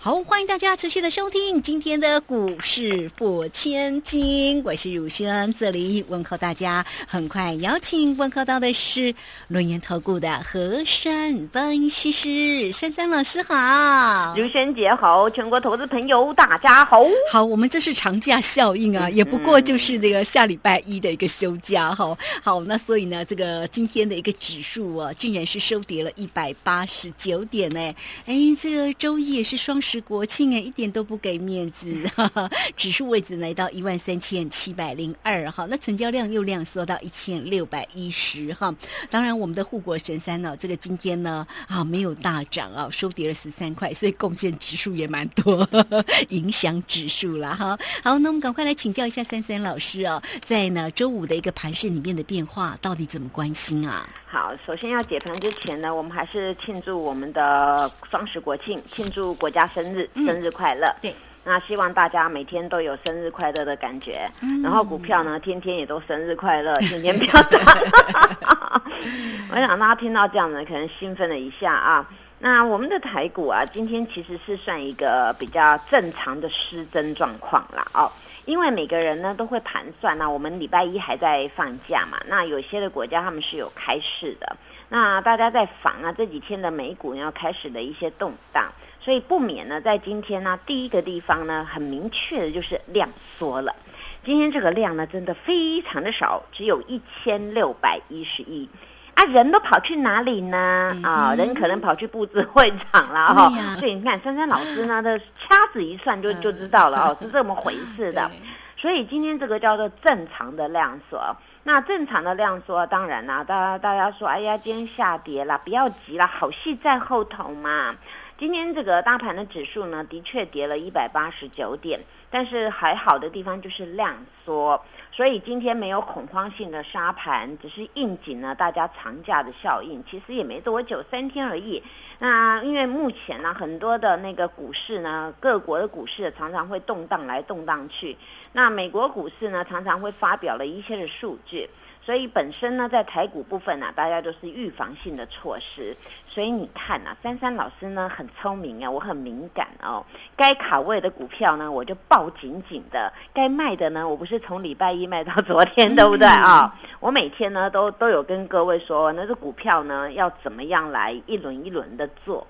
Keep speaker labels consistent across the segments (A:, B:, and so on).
A: 好，欢迎大家持续的收听今天的股市破千金，我是汝轩，这里问候大家。很快邀请问候到的是轮研投顾的何山分析师珊珊老师好，
B: 汝轩姐好，全国投资朋友大家好。
A: 好，我们这是长假效应啊，也不过就是那个下礼拜一的一个休假哈。好，那所以呢，这个今天的一个指数啊，竟然是收跌了一百八十九点呢。哎，这个周一也是双。是国庆哎，一点都不给面子，指数位置来到一万三千七百零二哈，那成交量又量缩到一千六百一十哈。当然，我们的护国神山呢，这个今天呢啊没有大涨啊，收跌了十三块，所以贡献指数也蛮多，影响指数了哈。好，那我们赶快来请教一下三三老师哦，在呢周五的一个盘市里面的变化，到底怎么关心啊？
B: 好，首先要解盘之前呢，我们还是庆祝我们的双十国庆，庆祝国家日，生日快乐。
A: 对，
B: 那希望大家每天都有生日快乐的感觉。然后股票呢，天天也都生日快乐，天天飙涨。我想大家听到这样子，可能兴奋了一下啊。那我们的台股啊，今天其实是算一个比较正常的失真状况啦。哦。因为每个人呢都会盘算，那我们礼拜一还在放假嘛，那有些的国家他们是有开市的，那大家在防啊这几天的美股要开始的一些动荡，所以不免呢在今天呢第一个地方呢很明确的就是量缩了，今天这个量呢真的非常的少，只有一千六百一十亿。啊，人都跑去哪里呢？啊，人可能跑去布置会场了哈。所以你看，珊珊老师呢的掐指一算就就知道了哦，是这么回事的。所以今天这个叫做正常的量缩。那正常的量缩，当然啦，大家大家说，哎呀，今天下跌了，不要急了，好戏在后头嘛。今天这个大盘的指数呢，的确跌了一百八十九点，但是还好的地方就是量缩。所以今天没有恐慌性的杀盘，只是应景呢大家长假的效应，其实也没多久，三天而已。那因为目前呢，很多的那个股市呢，各国的股市常常会动荡来动荡去。那美国股市呢，常常会发表了一些的数据。所以本身呢，在台股部分呢，大家都是预防性的措施。所以你看啊，珊珊老师呢很聪明啊，我很敏感哦。该卡位的股票呢，我就抱紧紧的；该卖的呢，我不是从礼拜一卖到昨天，对不对啊？我每天呢都都有跟各位说，那个股票呢要怎么样来一轮一轮的做。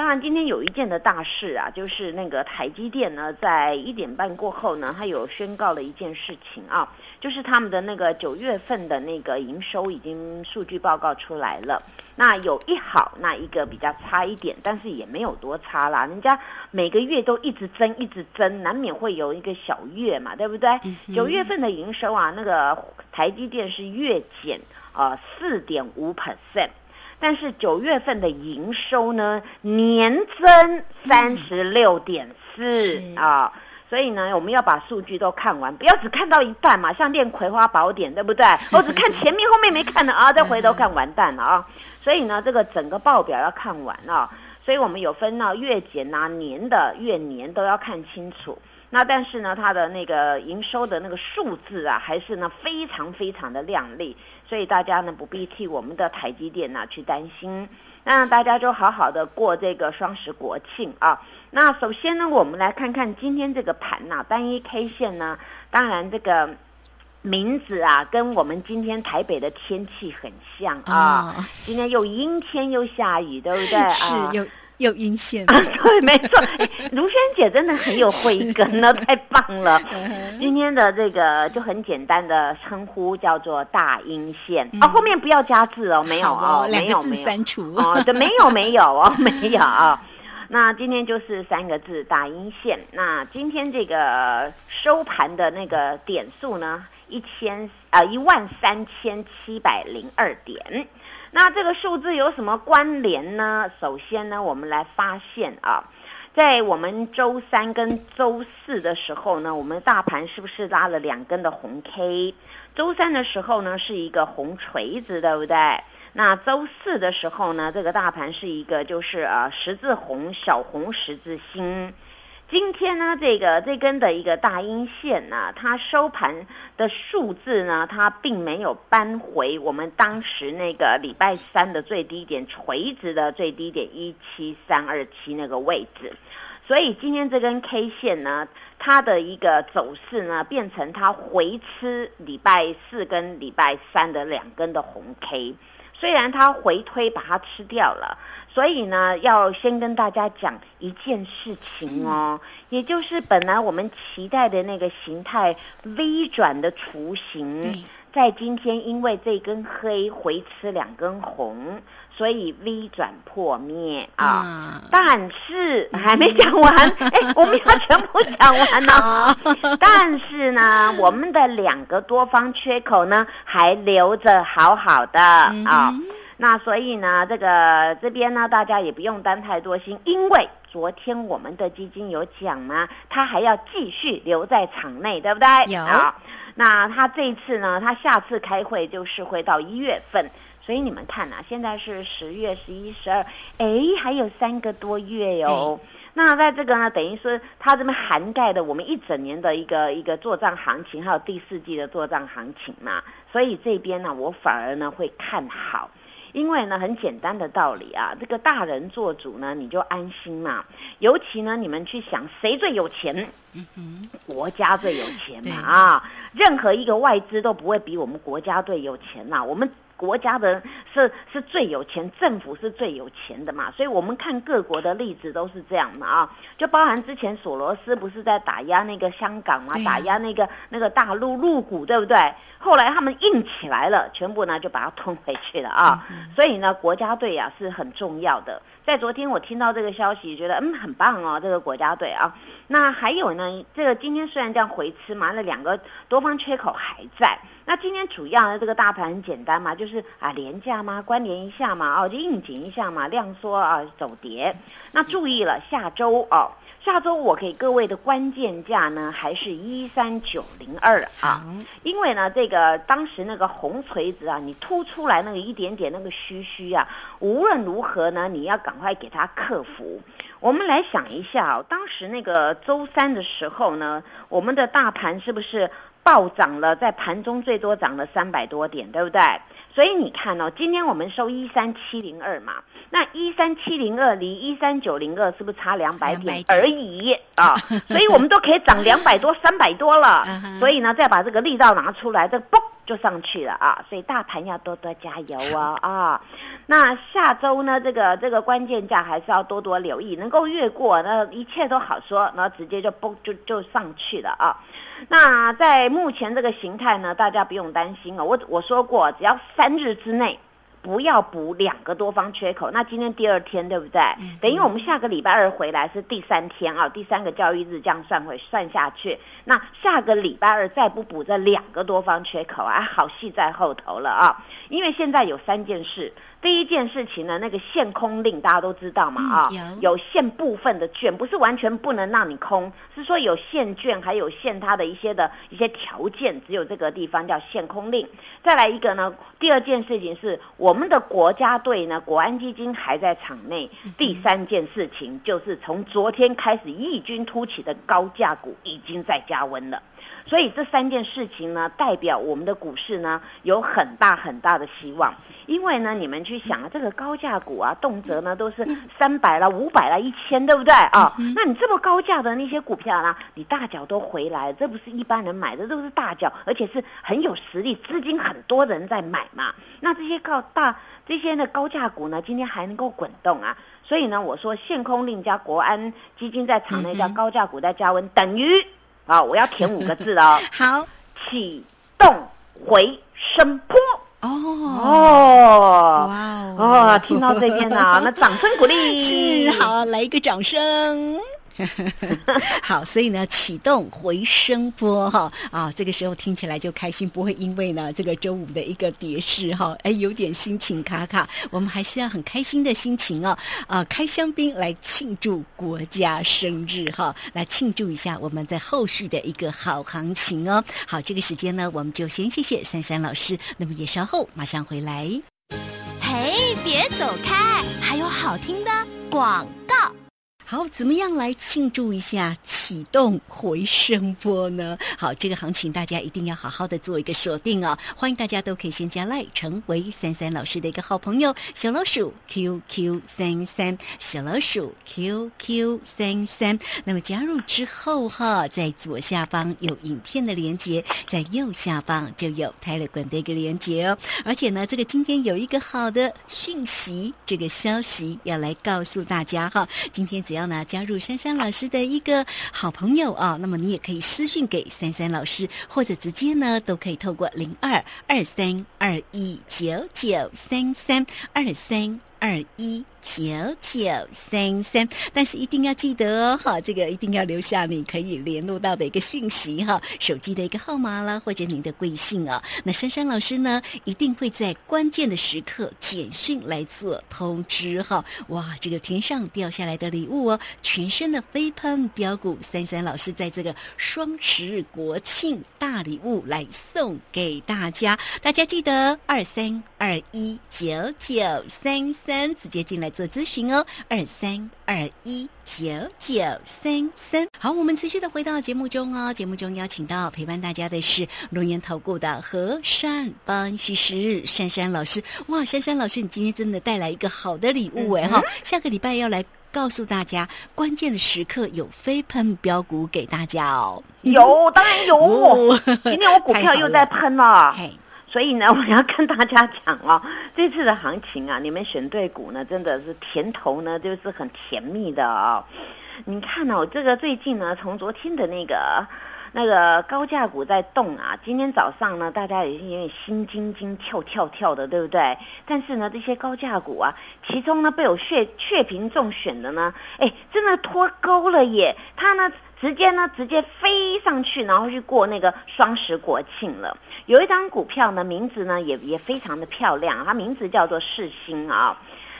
B: 当然，今天有一件的大事啊，就是那个台积电呢，在一点半过后呢，它有宣告了一件事情啊，就是他们的那个九月份的那个营收已经数据报告出来了。那有一好，那一个比较差一点，但是也没有多差啦。人家每个月都一直增，一直增，难免会有一个小月嘛，对不对？九月份的营收啊，那个台积电是月减呃四点五 percent。但是九月份的营收呢，年增三十六点四啊，所以呢，我们要把数据都看完，不要只看到一半嘛，像练葵花宝典，对不对？我只看前面，后面没看的啊，再回头看完蛋了啊！所以呢，这个整个报表要看完啊，所以我们有分到月减啊、年的月年都要看清楚。那但是呢，它的那个营收的那个数字啊，还是呢非常非常的亮丽。所以大家呢不必替我们的台积电呢去担心，那大家就好好的过这个双十国庆啊。那首先呢，我们来看看今天这个盘呐，单一 K 线呢，当然这个名字啊，跟我们今天台北的天气很像啊。今天又阴天又下雨，对不对？
A: 是有。有阴线
B: 啊，对，没错。卢萱姐真的很有慧 根呢，太棒了。今天的这个就很简单的称呼叫做大阴线啊，后面不要加字哦，没有哦，没有没有
A: 删除
B: 哦，对，没有没有哦，没有啊。那今天就是三个字大阴线。那今天这个收盘的那个点数呢，一千啊一万三千七百零二点。那这个数字有什么关联呢？首先呢，我们来发现啊，在我们周三跟周四的时候呢，我们大盘是不是拉了两根的红 K？周三的时候呢，是一个红锤子，对不对？那周四的时候呢，这个大盘是一个就是呃十字红小红十字星。今天呢，这个这根的一个大阴线呢，它收盘的数字呢，它并没有扳回我们当时那个礼拜三的最低点垂直的最低点一七三二七那个位置，所以今天这根 K 线呢，它的一个走势呢，变成它回吃礼拜四跟礼拜三的两根的红 K，虽然它回推把它吃掉了。所以呢，要先跟大家讲一件事情哦，也就是本来我们期待的那个形态 V 转的雏形，在今天因为这根黑回吃两根红，所以 V 转破灭啊。但是还没讲完，哎，我们要全部讲完呢。但是呢，我们的两个多方缺口呢，还留着好好的啊。那所以呢，这个这边呢，大家也不用担太多心，因为昨天我们的基金有讲嘛，它还要继续留在场内，对不对？
A: 有。
B: 那他这一次呢，他下次开会就是会到一月份，所以你们看啊，现在是十月、十一、十二，哎，还有三个多月哟。那在这个呢，等于说它这边涵盖的我们一整年的一个一个做账行情，还有第四季的做账行情嘛，所以这边呢，我反而呢会看好。因为呢，很简单的道理啊，这个大人做主呢，你就安心嘛。尤其呢，你们去想谁最有钱？嗯国家最有钱嘛啊！任何一个外资都不会比我们国家队有钱呐。我们。国家的是是最有钱，政府是最有钱的嘛，所以我们看各国的例子都是这样嘛啊，就包含之前索罗斯不是在打压那个香港嘛，打压那个那个大陆入股，对不对？后来他们硬起来了，全部呢就把它吞回去了啊，所以呢国家队呀是很重要的。在昨天我听到这个消息，觉得嗯很棒哦，这个国家队啊。那还有呢，这个今天虽然这样回吃嘛，那两个多方缺口还在。那今天主要的这个大盘很简单嘛，就是啊廉价嘛，关联一下嘛，哦就应景一下嘛，量缩啊走跌。那注意了，下周哦。下周我给各位的关键价呢，还是一三九零二啊，因为呢，这个当时那个红锤子啊，你突出来那个一点点那个虚虚啊，无论如何呢，你要赶快给它克服。我们来想一下，当时那个周三的时候呢，我们的大盘是不是暴涨了？在盘中最多涨了三百多点，对不对？所以你看哦，今天我们收一三七零二嘛，那一三七零二离一三九零二是不是差两百点而已啊？所以我们都可以涨两百多、三百多了。所以呢，再把这个力道拿出来，这嘣就上去了啊！所以大盘要多多加油哦啊！那下周呢，这个这个关键价还是要多多留意，能够越过，那一切都好说，然后直接就嘣就就上去了啊！那在目前这个形态呢，大家不用担心啊。我我说过，只要三日之内不要补两个多方缺口。那今天第二天对不对？等于我们下个礼拜二回来是第三天啊，第三个交易日这样算回算下去。那下个礼拜二再不补这两个多方缺口啊，好戏在后头了啊！因为现在有三件事。第一件事情呢，那个限空令大家都知道嘛啊，有限部分的券，不是完全不能让你空，是说有限券，还有限它的一些的一些条件，只有这个地方叫限空令。再来一个呢，第二件事情是我们的国家队呢，国安基金还在场内。第三件事情就是从昨天开始异军突起的高价股已经在加温了。所以这三件事情呢，代表我们的股市呢有很大很大的希望。因为呢，你们去想啊，这个高价股啊，动辄呢都是三百了、五百了、一千，对不对啊？那你这么高价的那些股票呢，你大脚都回来，这不是一般人买的，都是大脚，而且是很有实力、资金很多人在买嘛。那这些高大这些呢高价股呢，今天还能够滚动啊。所以呢，我说限空令加国安基金在场内加高价股在加温，等于。啊，我要填五个字哦。
A: 好，
B: 启动回升坡。
A: 哦
B: 哦，哇哦！听到这边了，那掌声鼓励。
A: 是，好，来一个掌声。好，所以呢，启动回声波哈啊，这个时候听起来就开心，不会因为呢这个周五的一个跌势哈，哎，有点心情卡卡。我们还是要很开心的心情哦啊，开香槟来庆祝国家生日哈，来庆祝一下我们在后续的一个好行情哦。好，这个时间呢，我们就先谢谢珊珊老师，那么也稍后马上回来。
C: 嘿，别走开，还有好听的广告。
A: 好，怎么样来庆祝一下启动回声波呢？好，这个行情大家一定要好好的做一个锁定哦。欢迎大家都可以先加赖，成为三三老师的一个好朋友，小老鼠 QQ 三三，小老鼠 QQ 三三。那么加入之后哈，在左下方有影片的连接，在右下方就有泰勒管的一个连接哦。而且呢，这个今天有一个好的讯息，这个消息要来告诉大家哈。今天只要呢加入珊珊老师的一个好朋友啊，那么你也可以私信给珊珊老师，或者直接呢都可以透过零二二三二一九九三三二三二一。九九三三，但是一定要记得哦，哈，这个一定要留下你可以联络到的一个讯息哈，手机的一个号码啦，或者您的贵姓啊。那珊珊老师呢，一定会在关键的时刻简讯来做通知哈。哇，这个天上掉下来的礼物哦，全身的飞喷标股，珊珊老师在这个双十国庆大礼物来送给大家，大家记得二三二一九九三三直接进来。做咨询哦，二三二一九九三三。好，我们持续的回到节目中哦。节目中邀请到陪伴大家的是龙岩投顾的何珊珊老师。哇，珊珊老师，你今天真的带来一个好的礼物哎哈！下个礼拜要来告诉大家关键的时刻有飞喷标股给大家哦。
B: 有，当然有。今天我股票又在喷了。
A: 嘿。
B: 所以呢，我要跟大家讲哦，这次的行情啊，你们选对股呢，真的是甜头呢，就是很甜蜜的哦。你看哦，这个最近呢，从昨天的那个那个高价股在动啊，今天早上呢，大家也是有点心惊惊跳跳跳的，对不对？但是呢，这些高价股啊，其中呢被我血血瓶中选的呢，哎，真的脱钩了耶！它呢。直接呢，直接飞上去，然后去过那个双十国庆了。有一张股票呢，名字呢也也非常的漂亮，它名字叫做世星啊。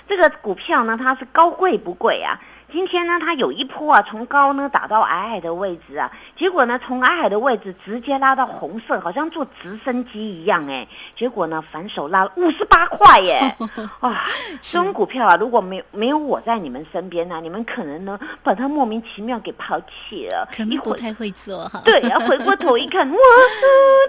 B: 这个股票呢，它是高贵不贵啊。今天呢，它有一波啊，从高呢打到矮矮的位置啊，结果呢，从矮矮的位置直接拉到红色，好像坐直升机一样哎。结果呢，反手拉五十八块耶！哇，这种股票啊，如果没有没有我在你们身边呢，你们可能呢把它莫名其妙给抛弃了。
A: 可能不太会做哈。
B: 对啊，回过头一看，哇，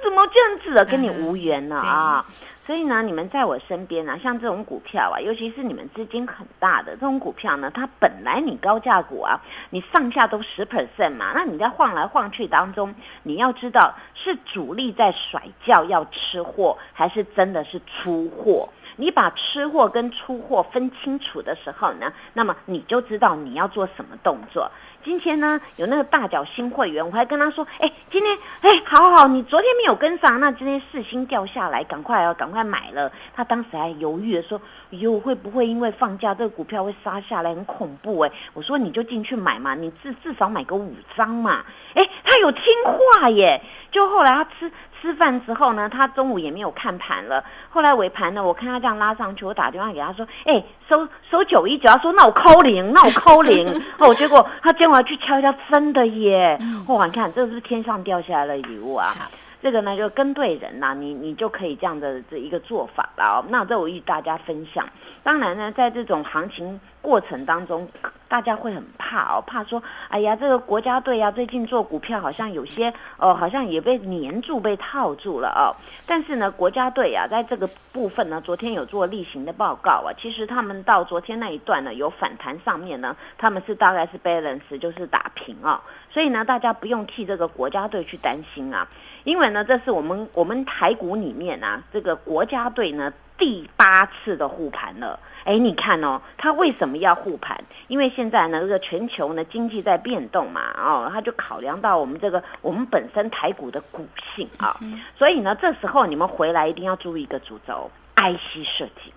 B: 怎么这样子啊？跟你无缘了 啊！所以呢，你们在我身边啊，像这种股票啊，尤其是你们资金很大的这种股票呢，它本来你高价股啊，你上下都十 percent 嘛，那你在晃来晃去当中，你要知道是主力在甩轿要吃货，还是真的是出货？你把吃货跟出货分清楚的时候呢，那么你就知道你要做什么动作。今天呢，有那个大脚新会员，我还跟他说：“哎，今天哎，好好，你昨天没有跟上，那今天四星掉下来，赶快要赶快买了。”他当时还犹豫的说：“哟，会不会因为放假这个股票会杀下来，很恐怖？”哎，我说你就进去买嘛，你至至少买个五张嘛。哎，他有听话耶，就后来他吃。吃饭之后呢，他中午也没有看盘了。后来尾盘呢，我看他这样拉上去，我打电话给他说：“哎，收收九一九。”他说：“那我扣零，那我扣零。”哦，结果他今晚去敲一下，真的耶！哇，你看这是天上掉下来的礼物啊！这个呢，就跟对人呐，你你就可以这样的这一个做法了。那这我与大家分享。当然呢，在这种行情。过程当中，大家会很怕哦，怕说，哎呀，这个国家队啊，最近做股票好像有些，哦，好像也被黏住、被套住了哦。但是呢，国家队啊，在这个部分呢，昨天有做例行的报告啊，其实他们到昨天那一段呢，有反弹上面呢，他们是大概是 balance，就是打平哦。所以呢，大家不用替这个国家队去担心啊，因为呢，这是我们我们台股里面啊，这个国家队呢第八次的护盘了。哎，你看哦，他为什么要护盘？因为现在呢，这个全球呢经济在变动嘛，哦，他就考量到我们这个我们本身台股的股性啊，所以呢，这时候你们回来一定要注意一个主轴，IC 设计。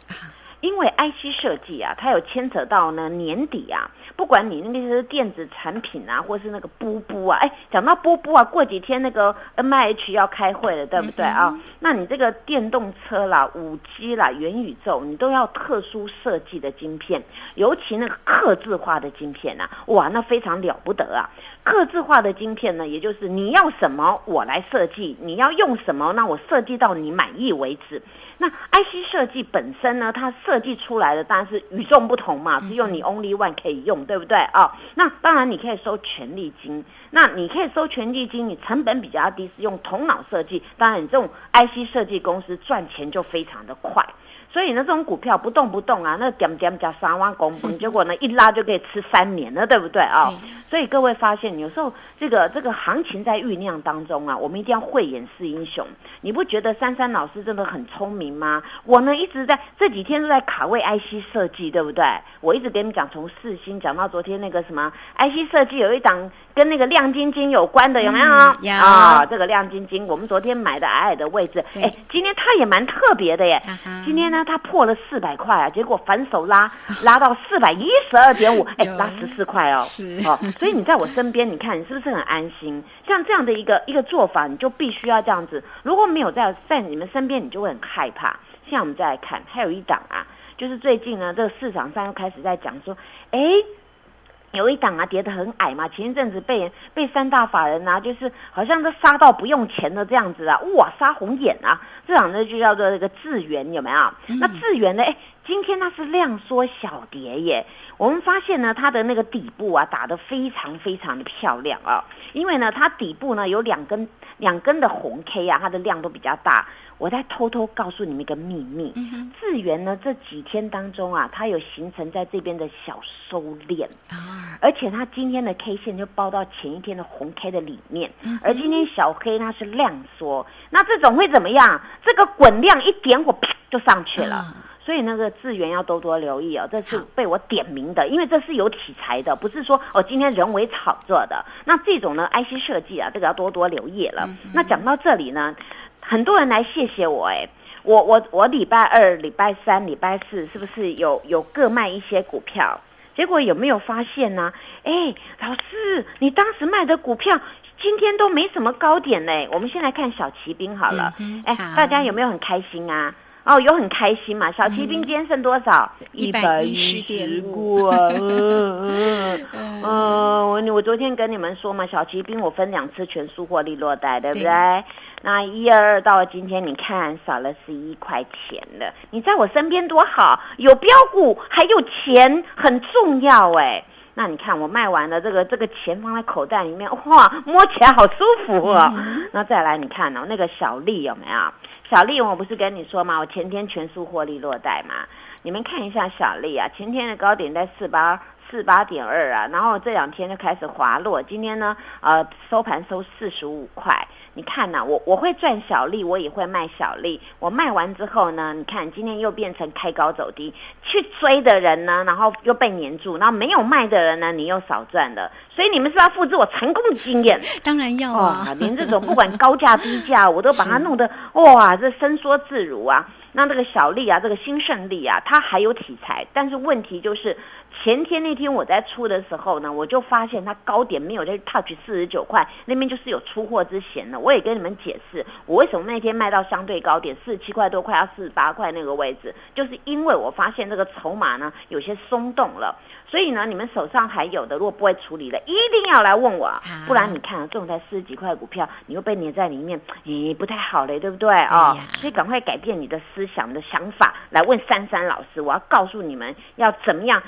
B: 因为 IC 设计啊，它有牵扯到呢年底啊，不管你那个是电子产品啊，或是那个波波啊，哎，讲到波波啊，过几天那个 MIH 要开会了，对不对啊？那你这个电动车啦、五 G 啦、元宇宙，你都要特殊设计的晶片，尤其那个刻字化的晶片啊，哇，那非常了不得啊！刻字化的晶片呢，也就是你要什么我来设计，你要用什么，那我设计到你满意为止。那 IC 设计本身呢，它设设计出来的当然是与众不同嘛，只有你 only one 可以用，对不对啊？那当然你可以收权利金，那你可以收权利金，你成本比较低，是用头脑设计，当然你这种 IC 设计公司赚钱就非常的快。所以呢，这种股票不动不动啊，那点点加三万公分，结果呢 一拉就可以吃三年了，对不对啊？所以各位发现，有时候这个这个行情在酝酿当中啊，我们一定要慧眼识英雄。你不觉得珊珊老师真的很聪明吗？我呢一直在这几天都在卡位 IC 设计，对不对？我一直给你们讲，从四星讲到昨天那个什么 IC 设计，有一档跟那个亮晶晶有关的，有没有？
A: 有
B: 啊，这个亮晶晶，我们昨天买的矮矮的位置，哎，今天它也蛮特别的耶。今天呢？它破了四百块啊，结果反手拉拉到四百一十二点五，哎，拉十四块哦，
A: 是
B: 哦，所以你在我身边，你看你是不是很安心？像这样的一个一个做法，你就必须要这样子。如果没有在在你们身边，你就会很害怕。现在我们再来看，还有一档啊，就是最近呢，这个市场上又开始在讲说，哎。有一档啊，跌得很矮嘛，前一阵子被被三大法人啊，就是好像都杀到不用钱的这样子啊，哇，杀红眼啊！这档呢就叫做这个智源，有没有？那智源呢？哎，今天它是量缩小跌耶。我们发现呢，它的那个底部啊，打得非常非常的漂亮啊，因为呢，它底部呢有两根两根的红 K 啊，它的量都比较大。我再偷偷告诉你们一个秘密，智源呢这几天当中啊，它有形成在这边的小收敛。啊，而且它今天的 K 线就包到前一天的红 K 的里面，而今天小黑呢是量缩，那这种会怎么样？这个滚量一点火啪就上去了，所以那个智源要多多留意哦，这是被我点名的，因为这是有题材的，不是说哦今天人为炒作的。那这种呢 IC 设计啊，这个要多多留意了。那讲到这里呢。很多人来谢谢我哎，我我我礼拜二、礼拜三、礼拜四是不是有有各卖一些股票？结果有没有发现呢？哎，老师，你当时卖的股票今天都没什么高点呢。我们先来看小骑兵好了，哎，大家有没有很开心啊？哦，有很开心嘛？小骑兵今天剩多少？
A: 一百一十点五。
B: 嗯嗯我我昨天跟你们说嘛，小骑兵我分两次全数获利落袋，对不对？那一二二到了今天，你看少了十一块钱了。你在我身边多好，有标股还有钱，很重要哎。那你看我卖完了，这个这个钱放在口袋里面，哇，摸起来好舒服哦。那再来你看哦，那个小丽有没有？小丽，我不是跟你说吗？我前天全数获利落袋嘛。你们看一下小丽啊，前天的高点在四八四八点二啊，然后这两天就开始滑落，今天呢，呃，收盘收四十五块。你看呐，我我会赚小利，我也会卖小利。我卖完之后呢，你看今天又变成开高走低，去追的人呢，然后又被黏住，然后没有卖的人呢，你又少赚了。所以你们是要复制我成功的经验？
A: 当然要啊！
B: 连这种不管高价低价，我都把它弄得 哇，这伸缩自如啊。那这个小利啊，这个新胜利啊，它还有题材，但是问题就是。前天那天我在出的时候呢，我就发现它高点没有在 touch 四十九块那边，就是有出货之嫌了。我也跟你们解释，我为什么那天卖到相对高点四十七块多，块要四十八块那个位置，就是因为我发现这个筹码呢有些松动了。所以呢，你们手上还有的，如果不会处理的，一定要来问我，不然你看这种才四十几块股票，你又被粘在里面，咦不太好嘞，对不对啊？所以赶快改变你的思想的想法，来问珊珊老师，我要告诉你们要怎么样。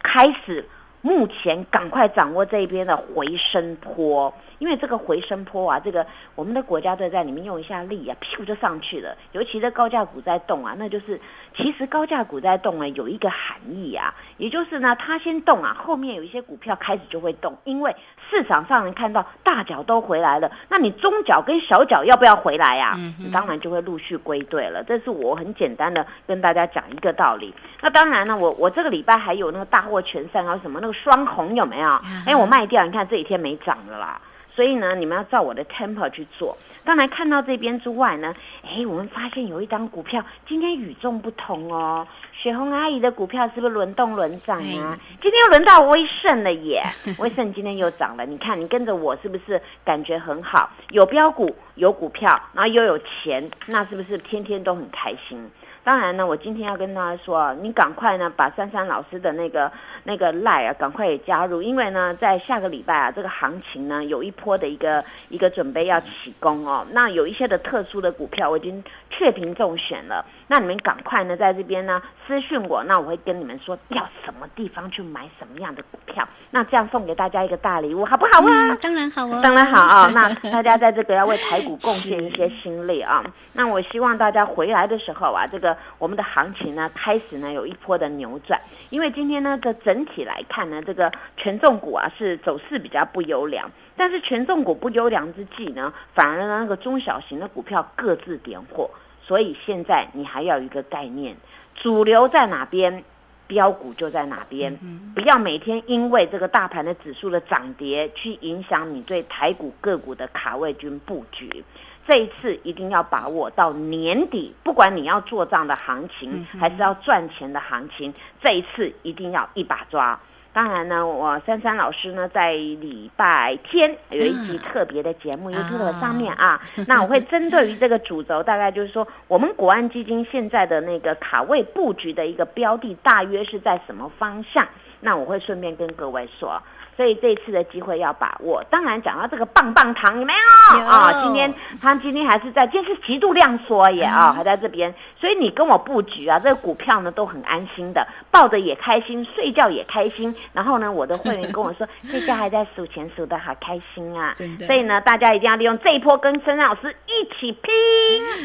B: 开始，目前赶快掌握这边的回升坡。因为这个回升坡啊，这个我们的国家队在里面用一下力啊，屁股就上去了。尤其是高价股在动啊，那就是其实高价股在动啊，有一个含义啊，也就是呢，它先动啊，后面有一些股票开始就会动，因为市场上人看到大脚都回来了，那你中脚跟小脚要不要回来呀？你当然就会陆续归队了。这是我很简单的跟大家讲一个道理。那当然呢，我我这个礼拜还有那个大获全胜啊，什么那个双红有没有？哎，我卖掉，你看这几天没涨了啦。所以呢，你们要照我的 temper 去做。当然看到这边之外呢，哎，我们发现有一张股票今天与众不同哦。雪红阿姨的股票是不是轮动轮涨啊？今天又轮到威盛了耶！威盛今天又涨了。你看，你跟着我是不是感觉很好？有标股，有股票，然后又有钱，那是不是天天都很开心？当然呢，我今天要跟大家说，你赶快呢把珊珊老师的那个那个赖啊，赶快也加入，因为呢，在下个礼拜啊，这个行情呢有一波的一个一个准备要起攻哦。那有一些的特殊的股票，我已经确评中选了。那你们赶快呢在这边呢私讯我，那我会跟你们说要什么地方去买什么样的股票，那这样送给大家一个大礼物，好不好啊？
A: 嗯当然好哦，
B: 当然好啊、那大家在这个要为台股贡献一些心力啊。那我希望大家回来的时候啊，这个我们的行情呢开始呢有一波的扭转，因为今天呢这整体来看呢，这个权重股啊是走势比较不优良，但是权重股不优良之际呢，反而呢那个中小型的股票各自点火，所以现在你还要有一个概念，主流在哪边？标股就在哪边，不要每天因为这个大盘的指数的涨跌去影响你对台股个股的卡位军布局。这一次一定要把握到年底，不管你要做账的行情，还是要赚钱的行情，这一次一定要一把抓。当然呢，我珊珊老师呢在礼拜天有一集特别的节目、
A: 嗯
B: YouTube 上面啊，那我会针对于这个主轴，大概就是说我们国安基金现在的那个卡位布局的一个标的，大约是在什么方向？那我会顺便跟各位说。所以这次的机会要把握。当然，讲到这个棒棒糖，有没有
A: 有
B: 啊？今天他今天还是在，今天是极度量缩耶啊，
A: 嗯
B: 还在这边。所以你跟我布局啊，这个股票呢都很安心的，抱着也开心，睡觉也开心。然后呢，我的会员跟我说，这家还在数钱，数的好开心啊。所以呢，大家一定要利用这一波跟孙老师起拼。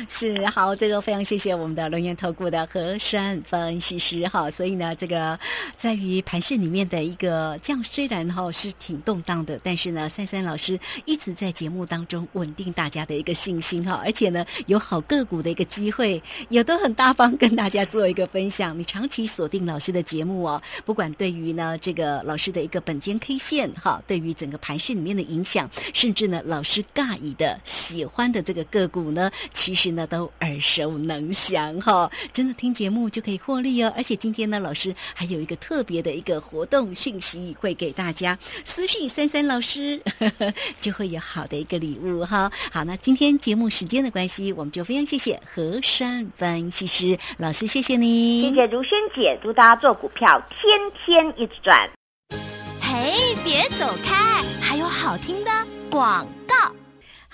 A: 是好，这个非常谢谢我们的龙岩投顾的和山分析师哈。所以呢，这个在于盘市里面的一个这样，虽然哈是挺动荡的，但是呢，珊珊老师一直在节目当中稳定大家的一个信心哈，而且呢，有好个股的一个机会，也都很大方跟大家做一个分享。你长期锁定老师的节目哦，不管对于呢这个老师的一个本间 K 线哈，对于整个盘市里面的影响，甚至呢老师尬以的喜欢的这个个股呢，其实呢都耳熟能详哈。真的听节目就可以获利哦，而且今天呢老师还有一个特别的一个活动讯息会给大家，私讯三三老师呵呵 就会有好的一个礼物哈。好，那今天节目时间的关系，我们就非常谢谢何山分析师老师，谢谢你，
B: 谢谢如萱姐，祝大家做股票天天一直赚。
C: 嘿，别走开，还有好听的广告。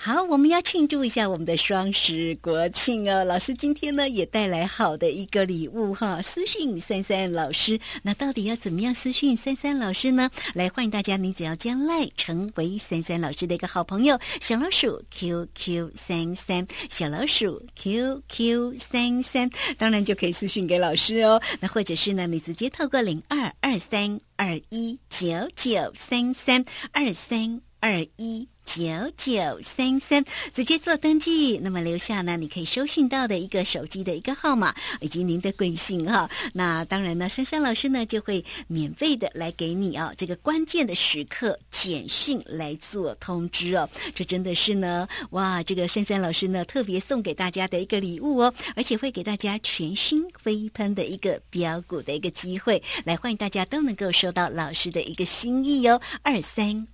A: 好，我们要庆祝一下我们的双十国庆哦！老师今天呢也带来好的一个礼物哈，私讯三三老师。那到底要怎么样私讯三三老师呢？来欢迎大家，你只要将赖成为三三老师的一个好朋友，小老鼠 QQ 三三，小老鼠 QQ 三三，当然就可以私讯给老师哦。那或者是呢，你直接透过零二二三二一九九三三二三二一。九九三三，直接做登记。那么留下呢，你可以收信到的一个手机的一个号码以及您的贵姓哈。那当然呢，珊珊老师呢就会免费的来给你哦，这个关键的时刻简讯来做通知哦。这真的是呢，哇，这个珊珊老师呢特别送给大家的一个礼物哦，而且会给大家全新飞喷的一个标股的一个机会，来欢迎大家都能够收到老师的一个心意哦，二三。